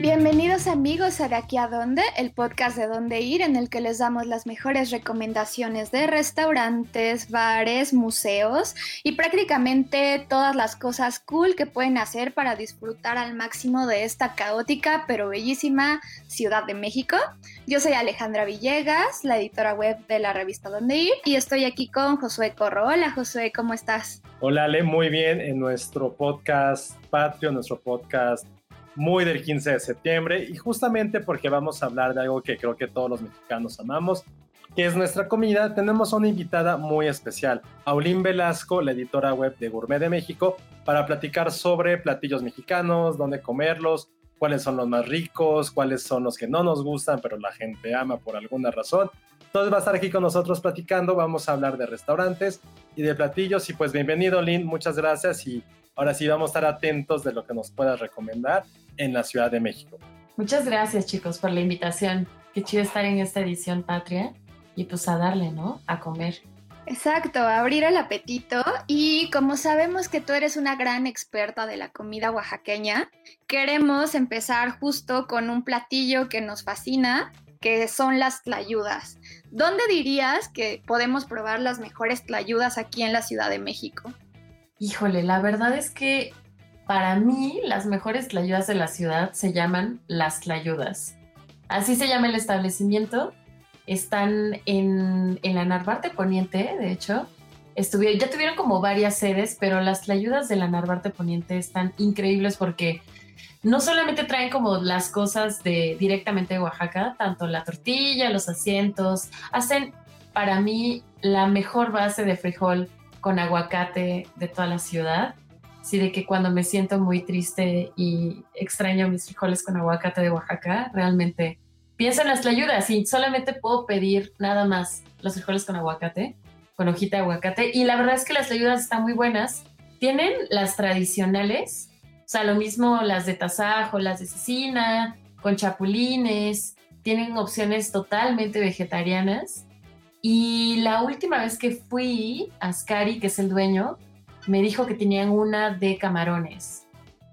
Bienvenidos amigos a De aquí a dónde, el podcast de dónde ir en el que les damos las mejores recomendaciones de restaurantes, bares, museos y prácticamente todas las cosas cool que pueden hacer para disfrutar al máximo de esta caótica pero bellísima Ciudad de México. Yo soy Alejandra Villegas, la editora web de la revista Dónde ir y estoy aquí con Josué Corro. Hola Josué, ¿cómo estás? Hola Ale, muy bien en nuestro podcast Patrio, nuestro podcast muy del 15 de septiembre y justamente porque vamos a hablar de algo que creo que todos los mexicanos amamos, que es nuestra comida, tenemos una invitada muy especial, Aulín Velasco, la editora web de Gourmet de México, para platicar sobre platillos mexicanos, dónde comerlos, cuáles son los más ricos, cuáles son los que no nos gustan, pero la gente ama por alguna razón. Entonces va a estar aquí con nosotros platicando, vamos a hablar de restaurantes y de platillos. Y pues bienvenido Lynn, muchas gracias. Y ahora sí vamos a estar atentos de lo que nos puedas recomendar en la Ciudad de México. Muchas gracias chicos por la invitación. Qué chido estar en esta edición patria y pues a darle, ¿no? A comer. Exacto, abrir el apetito y como sabemos que tú eres una gran experta de la comida oaxaqueña, queremos empezar justo con un platillo que nos fascina, que son las tlayudas. ¿Dónde dirías que podemos probar las mejores tlayudas aquí en la Ciudad de México? Híjole, la verdad es que para mí, las mejores tlayudas de la ciudad se llaman las tlayudas. Así se llama el establecimiento. Están en, en la Narvarte Poniente, de hecho. Ya tuvieron como varias sedes, pero las tlayudas de la Narvarte Poniente están increíbles porque no solamente traen como las cosas de directamente de Oaxaca, tanto la tortilla, los asientos, hacen para mí la mejor base de frijol con aguacate de toda la ciudad sí de que cuando me siento muy triste y extraño mis frijoles con aguacate de Oaxaca, realmente pienso en las tlayudas y solamente puedo pedir nada más los frijoles con aguacate, con hojita de aguacate. Y la verdad es que las tlayudas están muy buenas. Tienen las tradicionales, o sea, lo mismo las de tasajo, las de cecina, con chapulines, tienen opciones totalmente vegetarianas. Y la última vez que fui a Ascari, que es el dueño, me dijo que tenían una de camarones.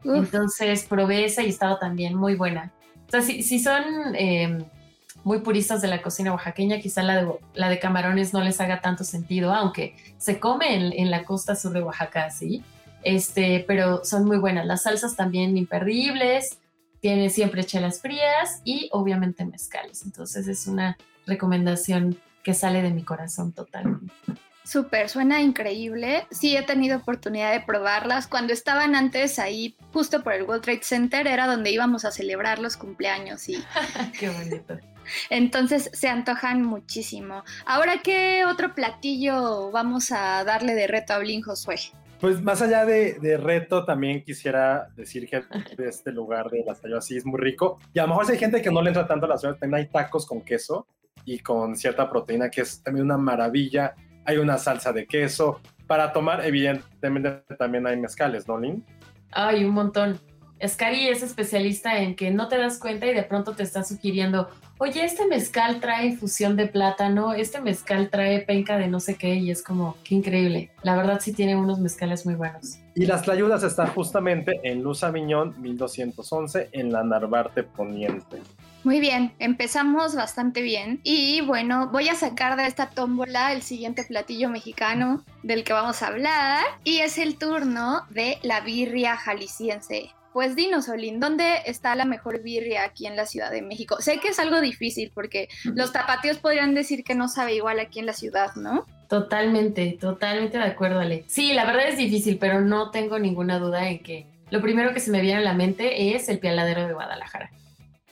Entonces probé esa y estaba también muy buena. O sea, si, son em, muy puristas de la cocina oaxaqueña, quizá la de, la de camarones no les haga tanto sentido, aunque se come en, la costa sur de Oaxaca, sí. Este, pero son muy buenas. Las salsas también imperdibles, tiene siempre chelas frías y obviamente mezcales. Entonces es una recomendación que sale de mi corazón totalmente. Súper, suena increíble. Sí, he tenido oportunidad de probarlas. Cuando estaban antes ahí, justo por el World Trade Center, era donde íbamos a celebrar los cumpleaños y... Qué bonito. Entonces se antojan muchísimo. Ahora, ¿qué otro platillo vamos a darle de reto a Blin Josué? Pues más allá de, reto, también quisiera decir que este lugar de las tallas sí es muy rico. Y a lo mejor hay gente que no le entra tanto a la ciudad, también hay tacos con queso y con cierta proteína, que es también una maravilla hay una salsa de queso. Para tomar, evidentemente, también hay mezcales, ¿no, Lynn? Hay un montón. Scary es especialista en que no te das cuenta y de pronto te está sugiriendo, oye, este mezcal trae infusión de plátano, este mezcal trae penca de no sé qué, y es como, qué increíble. La verdad sí tiene unos mezcales muy buenos. Y las tlayudas están justamente en Luz Aviñón 1211 en la Narvarte Poniente. Muy bien, empezamos bastante bien. Y bueno, voy a sacar de esta tómbola el siguiente platillo mexicano del que vamos a hablar. Y es el turno de la birria jalisciense. Pues dinos, Olin, ¿dónde está la mejor birria aquí en la Ciudad de México? Sé que es algo difícil porque los tapatíos podrían decir que no sabe igual aquí en la ciudad, ¿no? Totalmente, totalmente de acuerdo, Ale. Sí, la verdad es difícil, pero no tengo ninguna duda en que lo primero que se me viene a la mente es el pialadero de Guadalajara.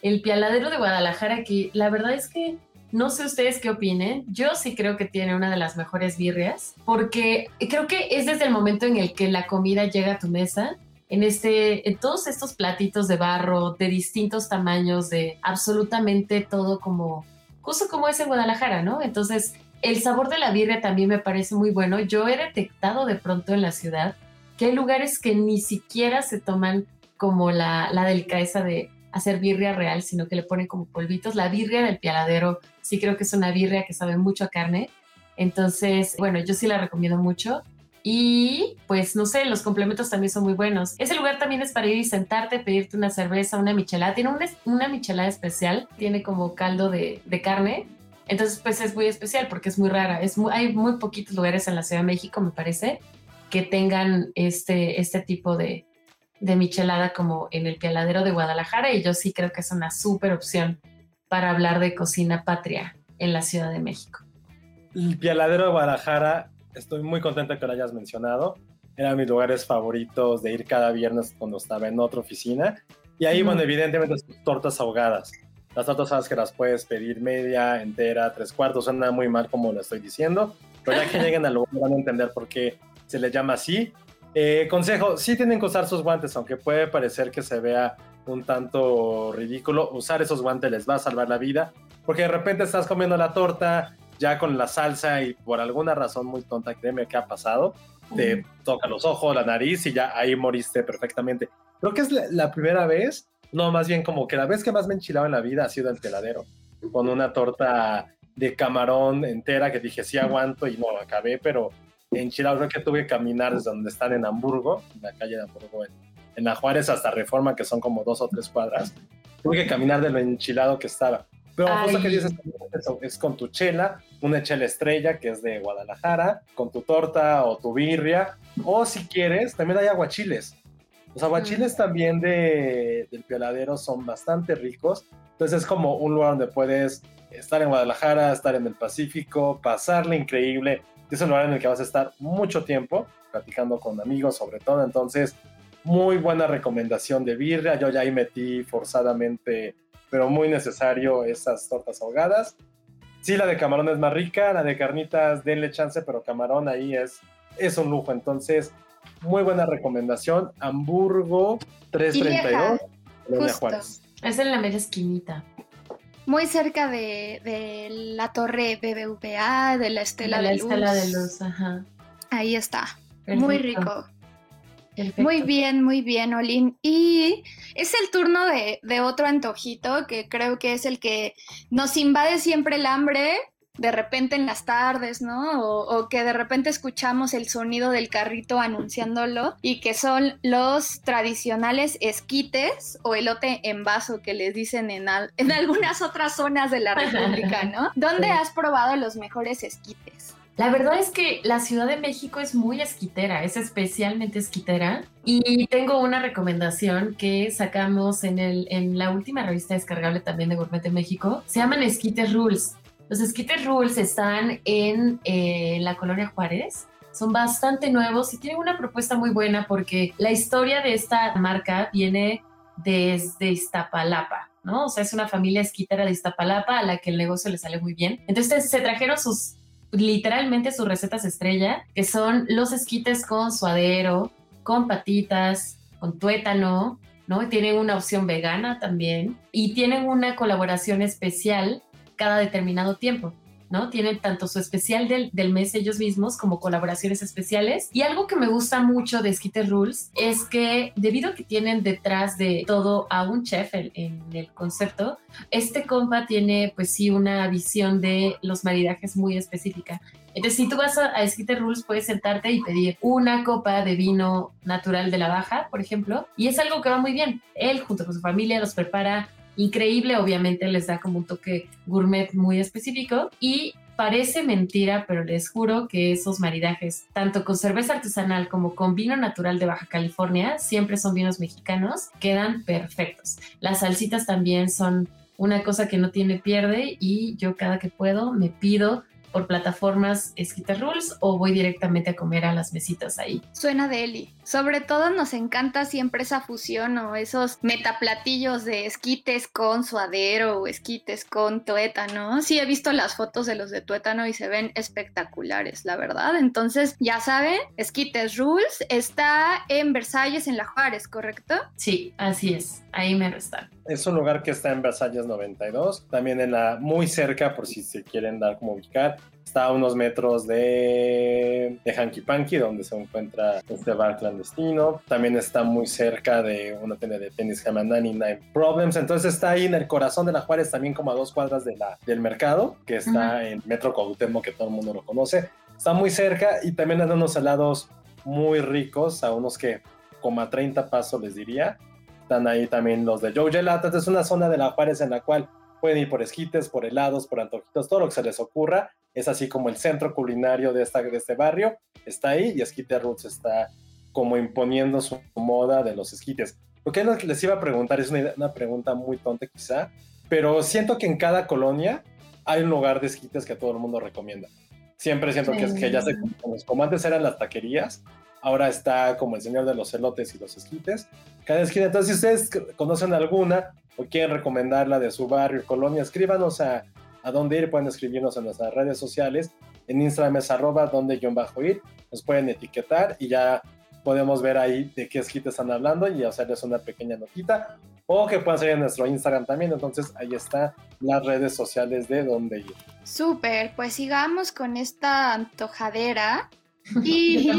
El pialadero de Guadalajara, que la verdad es que no sé ustedes qué opinen. Yo sí creo que tiene una de las mejores birrias, porque creo que es desde el momento en el que la comida llega a tu mesa en, este, en todos estos platitos de barro de distintos tamaños, de absolutamente todo como, justo como es en Guadalajara, ¿no? Entonces, el sabor de la birria también me parece muy bueno. Yo he detectado de pronto en la ciudad que hay lugares que ni siquiera se toman como la, la delicadeza de hacer birria real, sino que le ponen como polvitos. La birria del pialadero sí creo que es una birria que sabe mucho a carne. Entonces, bueno, yo sí la recomiendo mucho. Y pues no sé, los complementos también son muy buenos. Ese lugar también es para ir y sentarte, pedirte una cerveza, una michelada. Tiene una, una michelada especial, tiene como caldo de, de, carne. Entonces, pues es muy especial porque es muy rara. Es hay muy poquitos lugares en la Ciudad de México, me parece, que tengan este, este tipo de, de michelada como en el pialadero de Guadalajara. Y yo sí creo que es una súper opción para hablar de cocina patria en la Ciudad de México. El pialadero de Guadalajara estoy muy contenta que lo hayas mencionado. Eran mis lugares favoritos de ir cada viernes cuando estaba en otra oficina. Y ahí, bueno, evidentemente, tortas ahogadas. Las tortas ahogadas que las puedes pedir media, entera, tres cuartos. Suena muy mal como lo estoy diciendo. Pero ya que lleguen al lugar van a entender por qué se les llama así. Eh, consejo, sí tienen que usar sus guantes, aunque puede parecer que se vea un tanto ridículo. Usar esos guantes les va a salvar la vida. Porque de repente estás comiendo la torta, ya con la salsa y por alguna razón muy tonta, créeme que ha pasado, te toca los ojos, la nariz y ya ahí moriste perfectamente. Creo que es la, primera vez, no, más bien como que la vez que más me he enchilado en la vida ha sido el teladero, con una torta de camarón entera que dije sí aguanto y no acabé, pero enchilado creo que tuve que caminar desde donde están en Hamburgo, en la calle de Hamburgo, en, en la Juárez hasta Reforma, que son como dos o tres cuadras. Tuve que caminar de lo enchilado que estaba. Pero cosa que dices es con tu chela, una chela estrella que es de Guadalajara, con tu torta o tu birria, o si quieres, también hay aguachiles. Los aguachiles mm. también de, del pioladero son bastante ricos, entonces es como un lugar donde puedes estar en Guadalajara, estar en el Pacífico, pasarle increíble. Es un lugar en el que vas a estar mucho tiempo, platicando con amigos sobre todo, entonces muy buena recomendación de birria. Yo ya ahí metí forzadamente pero muy necesario esas tortas ahogadas. Sí, la de camarón es más rica, la de carnitas denle chance, pero camarón ahí es, es un lujo. Entonces, muy buena recomendación. Hamburgo 332, Juárez. Es en la media esquinita. Muy cerca de, de, la torre BBVA, de la Estela de, la Estela de Luz, ajá. Ahí está. Muy rico. Muy bien, muy bien, Olin. Y es el turno de, otro antojito que creo que es el que nos invade siempre el hambre, de repente en las tardes, ¿no? O, que de repente escuchamos el sonido del carrito anunciándolo y que son los tradicionales esquites o elote en vaso que les dicen en, en algunas otras zonas de la República, ¿no? ¿Dónde has probado los mejores esquites? La verdad es que la Ciudad de México es muy esquitera, es especialmente esquitera. Y tengo una recomendación que sacamos en, el, en la última revista descargable también de Gourmet de México. Se llaman Esquites Rules. Los Esquites Rules están en eh, la colonia Juárez. Son bastante nuevos y tienen una propuesta muy buena porque la historia de esta marca viene desde Iztapalapa. ¿no? O sea, es una familia esquitera de Iztapalapa a la que el negocio le sale muy bien. Entonces se trajeron sus literalmente sus recetas estrella, que son los esquites con suadero, con patitas, con tuétano, ¿no? Tienen una opción vegana también y tienen una colaboración especial cada determinado tiempo. ¿no? Tienen tanto su especial del, del, mes ellos mismos como colaboraciones especiales. Y algo que me gusta mucho de Skitter Rules es que debido a que tienen detrás de todo a un chef en, el concepto, este compa tiene pues sí una visión de los maridajes muy específica. Entonces, si tú vas a, a Skitter Rules, puedes sentarte y pedir una copa de vino natural de la baja, por ejemplo, y es algo que va muy bien. Él, junto con su familia, los prepara increíble, obviamente les da como un toque gourmet muy específico y parece mentira, pero les juro que esos maridajes, tanto con cerveza artesanal como con vino natural de Baja California, siempre son vinos mexicanos, quedan perfectos. Las salsitas también son una cosa que no tiene pierde y yo cada que puedo me pido por plataformas Esquita Rules o voy directamente a comer a las mesitas ahí. Suena de Eli. Sobre todo nos encanta siempre esa fusión o esos metaplatillos de esquites con suadero o esquites con tuétano. Sí, he visto las fotos de los de tuétano y se ven espectaculares, la verdad. Entonces, ya saben, Esquites Rules está en Versalles, en La Juárez, ¿correcto? Sí, así es. Ahí me está. Es un lugar que está en Versalles 92, también en la muy cerca, por si se quieren dar como ubicar, está a unos metros de, de Hanky Panky, donde se encuentra este bar clandestino. También está muy cerca de una tienda de tenis llama 99 Problems. Entonces está ahí en el corazón de la Juárez, también como a dos cuadras de la, del mercado, que está en Metro Cuauhtémoc, que todo el mundo lo conoce. Está muy cerca y también hay unos helados muy ricos, a unos que como a 30 pasos les diría. Están ahí también los de Joe Gelato. Es una zona de la Juárez en la cual pueden ir por esquites, por helados, por antojitos, todo lo que se les ocurra. Es así como el centro culinario de, esta, de este barrio está ahí y Esquite Roots está como imponiendo su moda de los esquites. Lo que les iba a preguntar es una, una pregunta muy tonta quizá, pero siento que en cada colonia hay un lugar de esquites que todo el mundo recomienda. Siempre siento que, que ya se como antes eran las taquerías, ahora está como el señor de los celotes y los esquites. Cada esquina, entonces si ustedes conocen alguna o quieren recomendarla de su barrio, colonia, escríbanos a, a dónde ir, pueden escribirnos en nuestras redes sociales. En Instagram es arroba donde bajo ir, nos pueden etiquetar y ya podemos ver ahí de qué esquite están hablando y hacerles una pequeña notita. O que puedan seguir en nuestro Instagram también, entonces ahí están las redes sociales de donde ir. Súper, pues sigamos con esta antojadera. Y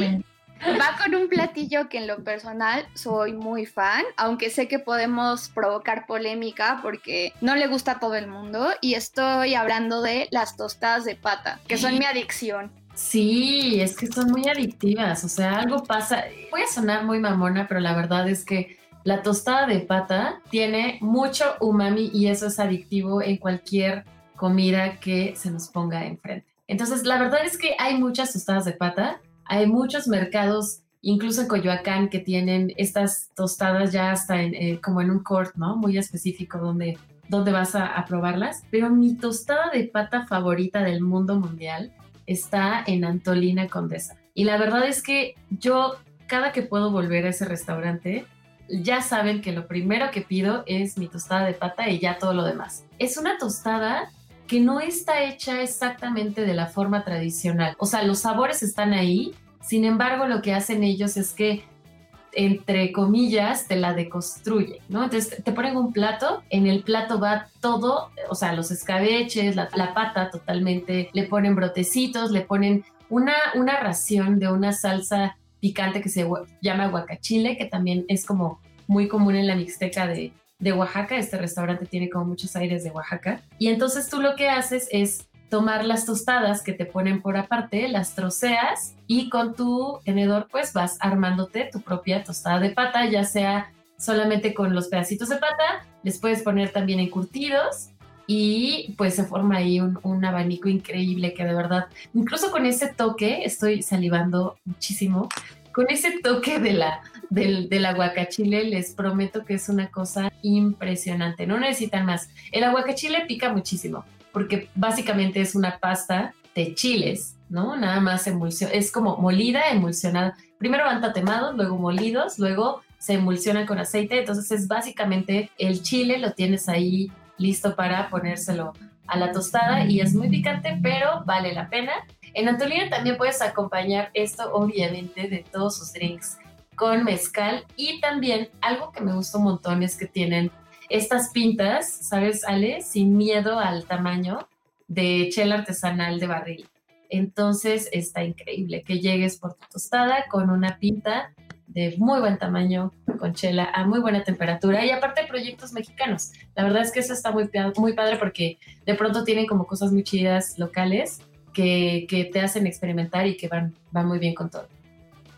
Va con un platillo que en lo personal soy muy fan, aunque sé que podemos provocar polémica porque no le gusta a todo el mundo y estoy hablando de las tostadas de pata, que son mi adicción. Sí, es que son muy adictivas, o sea, algo pasa, voy a sonar muy mamona, pero la verdad es que la tostada de pata tiene mucho umami y eso es adictivo en cualquier comida que se nos ponga enfrente. Entonces, la verdad es que hay muchas tostadas de pata hay muchos mercados, incluso en Coyoacán, que tienen estas tostadas ya hasta eh, como en un court, ¿no? Muy específico donde, donde vas a, probarlas. Pero mi tostada de pata favorita del mundo mundial está en Antolina Condesa. Y la verdad es que yo, cada que puedo volver a ese restaurante, ya saben que lo primero que pido es mi tostada de pata y ya todo lo demás. Es una tostada que no está hecha exactamente de la forma tradicional. O sea, los sabores están ahí, sin embargo, lo que hacen ellos es que entre comillas, te la deconstruyen, ¿no? Entonces te ponen un plato, en el plato va todo, o sea, los escabeches, la, pata totalmente, le ponen brotecitos, le ponen una, una ración de una salsa picante que se llama guacachile, que también es como muy común en la mixteca de, de Oaxaca. Este restaurante tiene como muchos aires de Oaxaca. Y entonces tú lo que haces es tomar las tostadas que te ponen por aparte, las troceas y con tu tenedor pues vas armándote tu propia tostada de pata, ya sea solamente con los pedacitos de pata, les puedes poner también encurtidos y pues se forma ahí un, un, abanico increíble que de verdad, incluso con ese toque, estoy salivando muchísimo, con ese toque de la, del, del aguacachile, les prometo que es una cosa impresionante. No necesitan más. El aguacachile pica muchísimo, porque básicamente es una pasta de chiles, ¿no? Nada más emulsión, es como molida, emulsionada. Primero van tatemados, luego molidos, luego se emulsiona con aceite. Entonces es básicamente el chile, lo tienes ahí listo para ponérselo a la tostada y es muy picante, pero vale la pena. En Antolina también puedes acompañar esto, obviamente, de todos sus drinks con mezcal y también algo que me gusta un montón es que tienen estas pintas, ¿sabes, Ale? Sin miedo al tamaño de chela artesanal de barril. Entonces está increíble que llegues por tu tostada con una pinta de muy buen tamaño, con chela a muy buena temperatura y aparte proyectos mexicanos. La verdad es que eso está muy, muy padre porque de pronto tienen como cosas muy chidas locales que, que te hacen experimentar y que van, van muy bien con todo.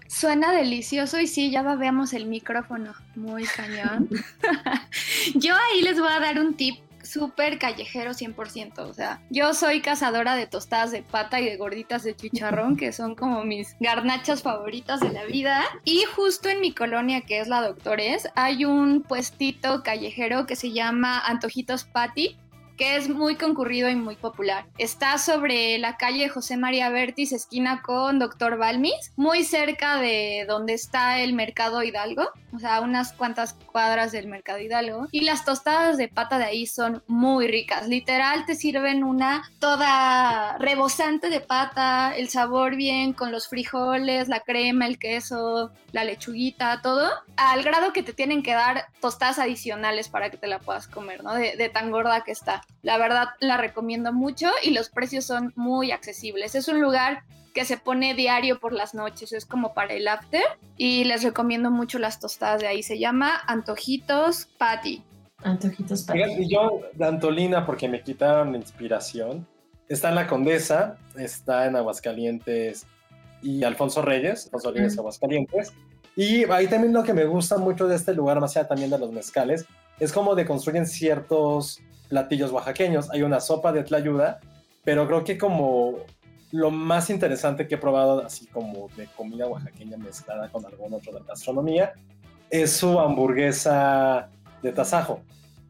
Suena delicioso y sí, ya veamos el micrófono. Muy cañón. yo ahí les voy a dar un tip súper callejero 100%. O sea, yo soy cazadora de tostadas de pata y de gorditas de chicharrón, que son como mis garnachas favoritas de la vida. Y justo en mi colonia, que es la Doctores, hay un puestito callejero que se llama Antojitos Patty que es muy concurrido y muy popular. Está sobre la calle José María Bertis, esquina con Doctor Balmis, muy cerca de donde está el Mercado Hidalgo, o sea, unas cuantas cuadras del Mercado Hidalgo. Y las tostadas de pata de ahí son muy ricas. Literal, te sirven una toda rebosante de pata, el sabor bien con los frijoles, la crema, el queso, la lechuguita, todo, al grado que te tienen que dar tostadas adicionales para que te la puedas comer, ¿no? De, de tan gorda que está. La verdad la recomiendo mucho y los precios son muy accesibles. Es un lugar que se pone diario por las noches, es como para el after y les recomiendo mucho las tostadas de ahí. Se llama Antojitos Patty. Antojitos Patty. Y yo, de Antolina, porque me quitaron la inspiración, está en La Condesa, está en Aguascalientes y Alfonso Reyes, Alfonso Reyes Mm. Aguascalientes. Y ahí también lo que me gusta mucho de este lugar, más allá también de los mezcales, es como de construyen ciertos platillos oaxaqueños. Hay una sopa de tlayuda, pero creo que como lo más interesante que he probado, así como de comida oaxaqueña mezclada con algún otro de gastronomía, es su hamburguesa de tasajo,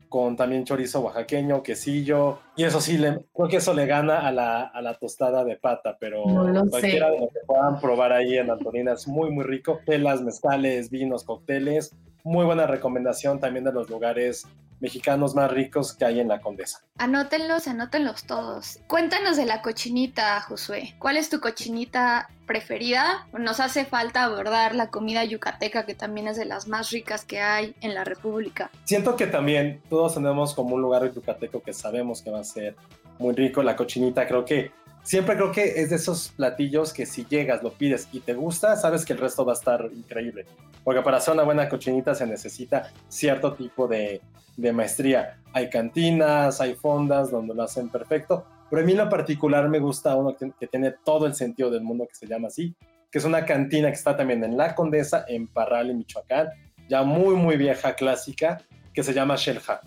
con también chorizo oaxaqueño, quesillo, y eso sí, le, creo que eso le gana a la, a la tostada de pata, pero No sé. cualquiera de lo que puedan probar ahí en Antonina es muy, muy rico. Telas, mezcales, vinos, cócteles, muy buena recomendación también de los lugares mexicanos más ricos que hay en la Condesa. Anótenlos, anótenlos todos. Cuéntanos de la cochinita, Josué. ¿Cuál es tu cochinita preferida? Nos hace falta abordar la comida yucateca, que también es de las más ricas que hay en la República. Siento que también todos tenemos como un lugar yucateco que sabemos que va a ser muy rico. La cochinita creo que siempre creo que es de esos platillos que si llegas, lo pides y te gusta, sabes que el resto va a estar increíble. Porque para hacer una buena cochinita se necesita cierto tipo de, maestría. Hay cantinas, hay fondas donde lo hacen perfecto. Pero a mí en lo particular me gusta uno que, tiene todo el sentido del mundo que se llama así, que es una cantina que está también en La Condesa, en Parral, en Michoacán, ya muy, muy vieja, clásica, que se llama Shelha.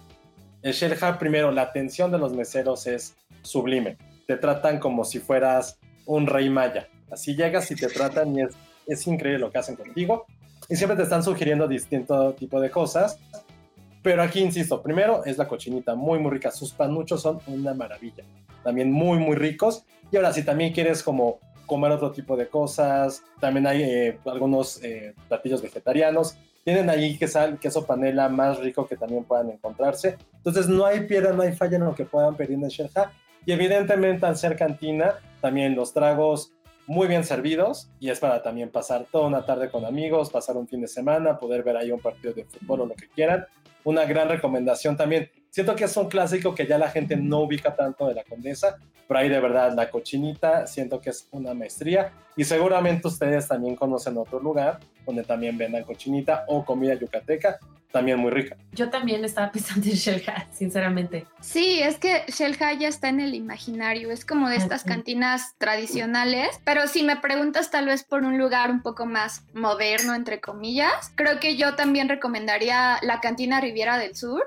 El Shelha, primero, la atención de los meseros es sublime. Te tratan como si fueras un rey maya. Así llegas y te tratan y es, es increíble lo que hacen contigo. Y siempre te están sugiriendo distinto tipo de cosas. Pero aquí, insisto, primero es la cochinita muy, muy rica. Sus panuchos son una maravilla. También muy, muy ricos. Y ahora, si también quieres como comer otro tipo de cosas, también hay eh, algunos eh, platillos vegetarianos. Tienen ahí queso, queso panela más rico que también puedan encontrarse. Entonces, no hay piedra, no hay falla en lo que puedan pedir en Sherja. Y evidentemente, al ser cantina, también los tragos muy bien servidos y es para también pasar toda una tarde con amigos, pasar un fin de semana, poder ver ahí un partido de fútbol o lo que quieran. Una gran recomendación también. Siento que es un clásico que ya la gente no ubica tanto de la Condesa, pero ahí de verdad la cochinita siento que es una maestría y seguramente ustedes también conocen otro lugar donde también vendan cochinita o comida yucateca, también muy rica. Yo también estaba pensando en Shelha, sinceramente. Sí, es que Shelha ya está en el imaginario, es como de estas cantinas tradicionales, pero si me preguntas tal vez por un lugar un poco más moderno, entre comillas, creo que yo también recomendaría la cantina Riviera del Sur.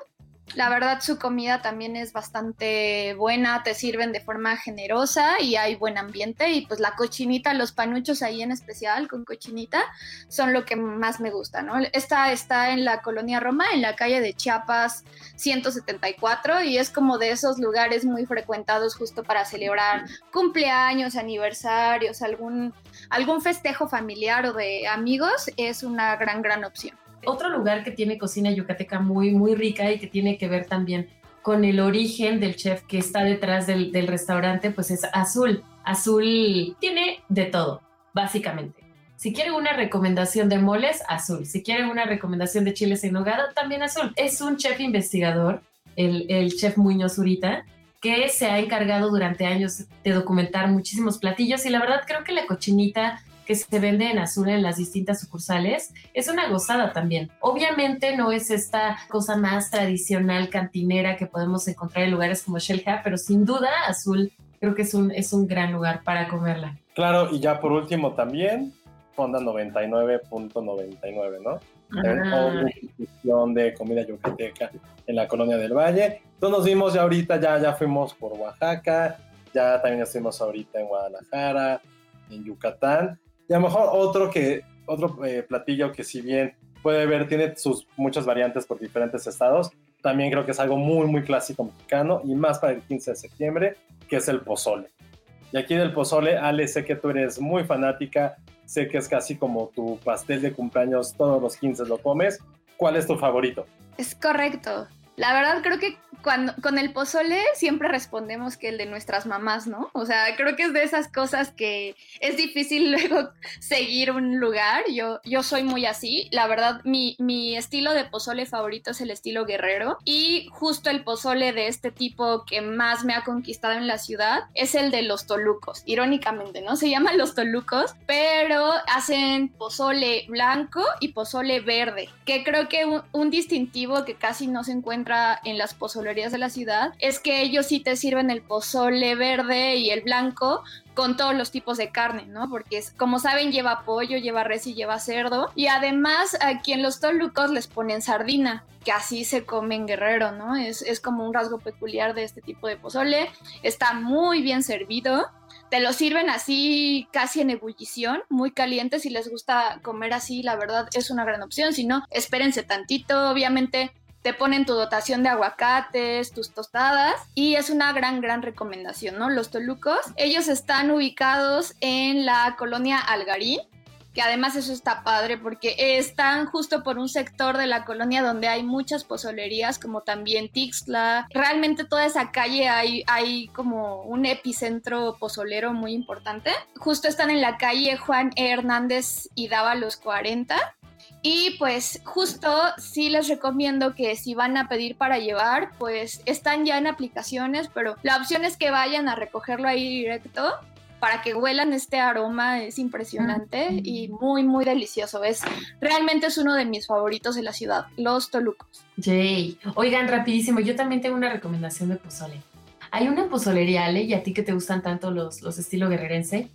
La verdad su comida también es bastante buena, te sirven de forma generosa y hay buen ambiente y pues la cochinita, los panuchos ahí en especial con cochinita son lo que más me gusta, ¿no? Esta está en la colonia Roma, en la calle de Chiapas 174 y es como de esos lugares muy frecuentados justo para celebrar cumpleaños, aniversarios, algún, algún festejo familiar o de amigos, es una gran, gran opción. Otro lugar que tiene cocina yucateca muy, muy rica y que tiene que ver también con el origen del chef que está detrás del, del restaurante, pues es Azul. Azul tiene de todo, básicamente. Si quieren una recomendación de moles, azul. Si quieren una recomendación de chiles en nogada, también azul. Es un chef investigador, el, el chef Muñoz Zurita, que se ha encargado durante años de documentar muchísimos platillos y la verdad creo que la cochinita que se vende en azul en las distintas sucursales es una gozada también. Obviamente no es esta cosa más tradicional cantinera que podemos encontrar en lugares como Shelha, pero sin duda azul creo que es un, es un gran lugar para comerla. Claro, y ya por último también, Fonda 99.99, ¿no? Ah, institución de comida yucateca en la colonia del Valle. Entonces nos vimos ya ahorita, ya, ya fuimos por Oaxaca, ya también estuvimos ahorita en Guadalajara, en Yucatán. A lo mejor otro, que, otro eh, platillo que si bien puede ver, tiene sus muchas variantes por diferentes estados, también creo que es algo muy, muy clásico mexicano y más para el 15 de septiembre, que es el pozole. Y aquí del pozole, Ale, sé que tú eres muy fanática, sé que es casi como tu pastel de cumpleaños, todos los 15 lo comes. ¿Cuál es tu favorito? Es correcto. La verdad creo que cuando, con el pozole siempre respondemos que el de nuestras mamás, ¿no? O sea, creo que es de esas cosas que es difícil luego seguir un lugar. Yo, yo soy muy así. La verdad, mi, mi estilo de pozole favorito es el estilo guerrero. Y justo el pozole de este tipo que más me ha conquistado en la ciudad es el de los tolucos. Irónicamente, ¿no? Se llaman los tolucos, pero hacen pozole blanco y pozole verde, que creo que un, un distintivo que casi no se encuentra en las pozolerías de la ciudad es que ellos sí te sirven el pozole verde y el blanco con todos los tipos de carne, ¿no? Porque como saben lleva pollo, lleva res y lleva cerdo. Y además aquí en los tolucos les ponen sardina, que así se come en Guerrero, ¿no? Es, es como un rasgo peculiar de este tipo de pozole. Está muy bien servido te lo sirven así casi en ebullición, muy caliente. Si les gusta comer así, la verdad es una gran opción. Si no, espérense tantito. Obviamente te ponen tu dotación de aguacates, tus tostadas y es una gran, gran recomendación, ¿no? Los tolucos, ellos están ubicados en la colonia Algarín, que además eso está padre porque están justo por un sector de la colonia donde hay muchas pozolerías, como también Tixla. Realmente toda esa calle hay, hay como un epicentro pozolero muy importante. Justo están en la calle Juan. Hernández y daba los 40 y pues justo sí les recomiendo que si van a pedir para llevar, pues están ya en aplicaciones, pero la opción es que vayan a recogerlo ahí directo para que huelan este aroma es impresionante y muy muy delicioso. Es realmente es uno de mis favoritos de la ciudad, los Tolucos. Jay, oigan rapidísimo, yo también tengo una recomendación de pozole. Hay una pozolería, Ale, y a ti que te gustan tanto los, los estilo guerrerense,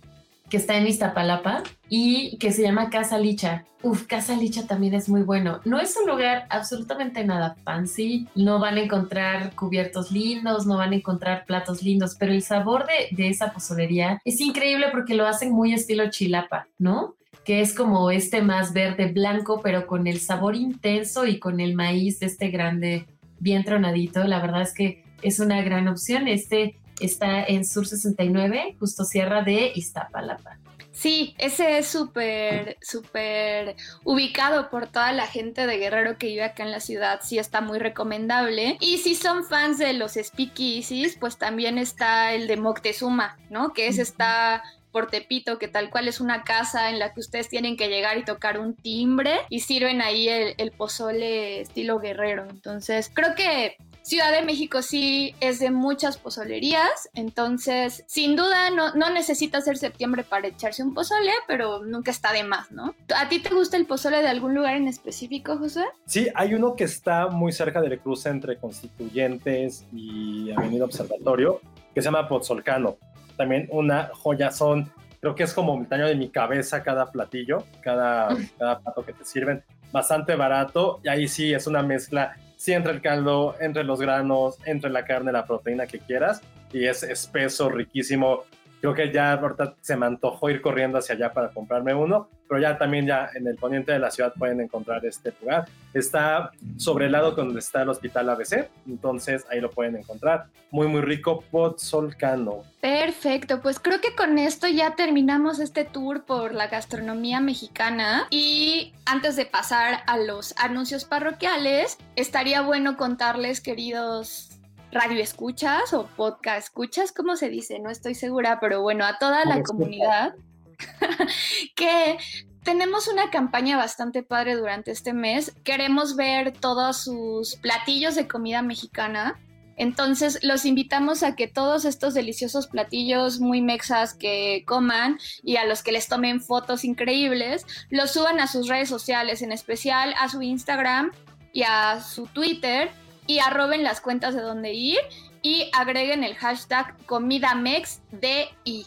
que está en Iztapalapa y que se llama Casa Licha. Uf, Casa Licha también es muy bueno. No es un lugar absolutamente nada fancy, no van a encontrar cubiertos lindos, no van a encontrar platos lindos, pero el sabor de, de esa pozolería es increíble porque lo hacen muy estilo chilapa, ¿no? que es como este más verde blanco, pero con el sabor intenso y con el maíz este grande bien tronadito. La verdad es que es una gran opción. Este está en Sur 69, justo Sierra de Iztapalapa. Sí, ese es súper, súper ubicado por toda la gente de Guerrero que vive acá en la ciudad. Sí, está muy recomendable. Y si son fans de los speakeasies, pues también está el de Moctezuma, ¿no? Que es está por Tepito, que tal cual es una casa en la que ustedes tienen que llegar y tocar un timbre y sirven ahí el, el pozole estilo guerrero. Entonces, creo que Ciudad de México sí es de muchas pozolerías, entonces sin duda no, no necesita ser septiembre para echarse un pozole, pero nunca está de más, ¿no? ¿A ti te gusta el pozole de algún lugar en específico, José? Sí, hay uno que está muy cerca del cruce entre Constituyentes y Avenida Observatorio, que se llama Pozolcano. También una joya son, creo que es como un tamaño de mi cabeza cada platillo, cada, cada plato que te sirven. Bastante barato y ahí sí es una mezcla sí entre el caldo, entre los granos, entre la carne, la proteína que quieras, y es espeso, riquísimo. Creo que ya ahorita se me antojó ir corriendo hacia allá para comprarme uno, pero ya también ya en el poniente de la ciudad pueden encontrar este lugar. Está sobre el lado donde está el hospital ABC, entonces ahí lo pueden encontrar. Muy, muy rico, Pozolcano. Perfecto, pues creo que con esto ya terminamos este tour por la gastronomía mexicana y antes de pasar a los anuncios parroquiales, estaría bueno contarles, queridos radio escuchas o podcast escuchas, ¿cómo se dice? No estoy segura, pero bueno, a toda la comunidad que tenemos una campaña bastante padre durante este mes. Queremos ver todos sus platillos de comida mexicana. Entonces los invitamos a que todos estos deliciosos platillos muy mexas que coman y a los que les tomen fotos increíbles, los suban a sus redes sociales, en especial a su Instagram y a su Twitter y arroben las cuentas de dónde ir y agreguen el hashtag ComidaMexDI.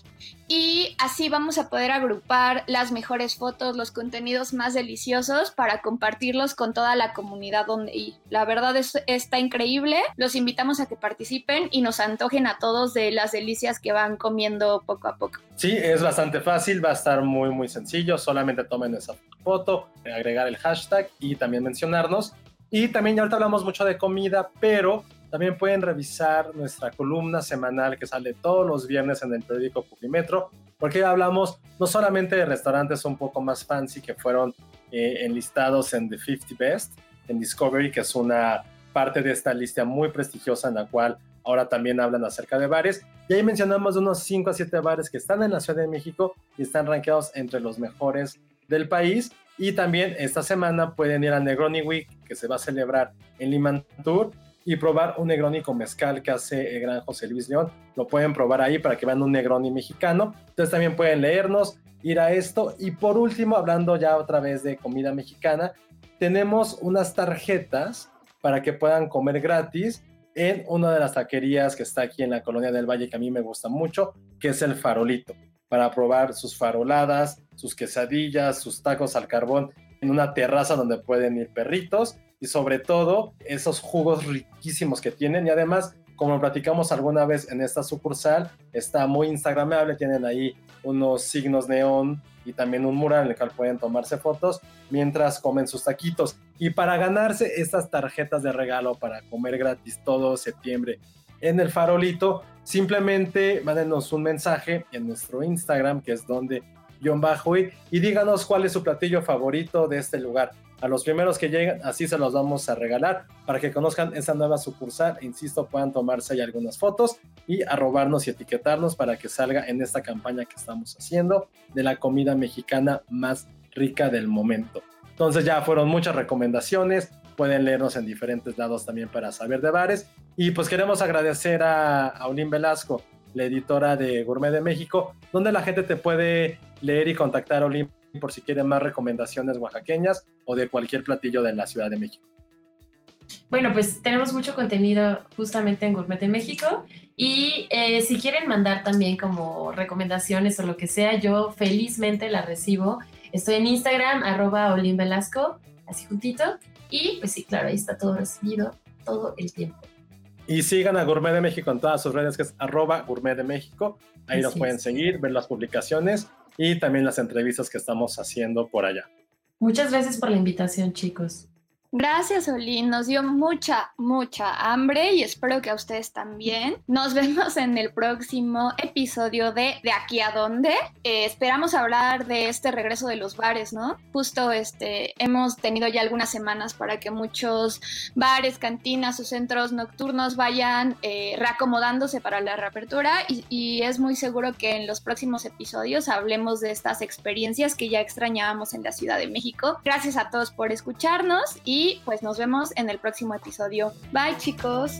Y así vamos a poder agrupar las mejores fotos, los contenidos más deliciosos para compartirlos con toda la comunidad donde ir. La verdad es, está increíble. Los invitamos a que participen y nos antojen a todos de las delicias que van comiendo poco a poco. Sí, es bastante fácil, va a estar muy muy sencillo. Solamente tomen esa foto, agregar el hashtag y también mencionarnos Y también ya ahorita hablamos mucho de comida, pero también pueden revisar nuestra columna semanal que sale todos los viernes en el periódico Publimetro, porque hablamos no solamente de restaurantes un poco más fancy que fueron eh, enlistados en The 50 Best, en Discovery, que es una parte de esta lista muy prestigiosa en la cual ahora también hablan acerca de bares. Y ahí mencionamos unos 5 a 7 bares que están en la Ciudad de México y están rankeados entre los mejores del país. Y también esta semana pueden ir al Negroni Week, que se va a celebrar en Limantur, y probar un Negroni con mezcal que hace el gran José Luis León. Lo pueden probar ahí para que vean un Negroni mexicano. Entonces también pueden leernos, ir a esto. Y por último, hablando ya otra vez de comida mexicana, tenemos unas tarjetas para que puedan comer gratis en una de las taquerías que está aquí en la Colonia del Valle, que a mí me gusta mucho, que es el Farolito, para probar sus faroladas, sus quesadillas, sus tacos al carbón en una terraza donde pueden ir perritos y sobre todo esos jugos riquísimos que tienen y además como platicamos alguna vez en esta sucursal, está muy instagramable, tienen ahí unos signos neón y también un mural en el cual pueden tomarse fotos mientras comen sus taquitos. Y para ganarse estas tarjetas de regalo para comer gratis todo septiembre en el farolito, simplemente mándenos un mensaje en nuestro Instagram, que es donde bajo y, díganos cuál es su platillo favorito de este lugar. A los primeros que lleguen, así se los vamos a regalar para que conozcan esa nueva sucursal. Insisto, puedan tomarse ahí algunas fotos y arrobarnos y etiquetarnos para que salga en esta campaña que estamos haciendo de la comida mexicana más rica del momento. Entonces ya fueron muchas recomendaciones, pueden leernos en diferentes lados también para saber de bares. Y pues queremos agradecer a, a Olin Velasco, la editora de Gourmet de México, donde la gente te puede leer y contactar a Olin por si quieren más recomendaciones oaxaqueñas o de cualquier platillo de la Ciudad de México. Bueno, pues tenemos mucho contenido justamente en Gourmet de México y eh, si quieren mandar también como recomendaciones o lo que sea, yo felizmente la recibo. Estoy en Instagram, arroba Olin Velasco, así juntito. Y pues sí, claro, ahí está todo recibido todo el tiempo. Y sigan a Gourmet de México en todas sus redes, que es arroba Gourmet de México. Ahí nos pueden seguir, ver las publicaciones y también las entrevistas que estamos haciendo por allá. Muchas gracias por la invitación, chicos. Gracias, Oli. Nos dio mucha, mucha hambre y espero que a ustedes también. Nos vemos en el próximo episodio de De aquí a dónde. Eh, esperamos hablar de este regreso de los bares, ¿no? Justo este, hemos tenido ya algunas semanas para que muchos bares, cantinas o centros nocturnos vayan eh, reacomodándose para la reapertura y, y es muy seguro que en los próximos episodios hablemos de estas experiencias que ya extrañábamos en la Ciudad de México. Gracias a todos por escucharnos y y pues nos vemos en el próximo episodio. Bye chicos.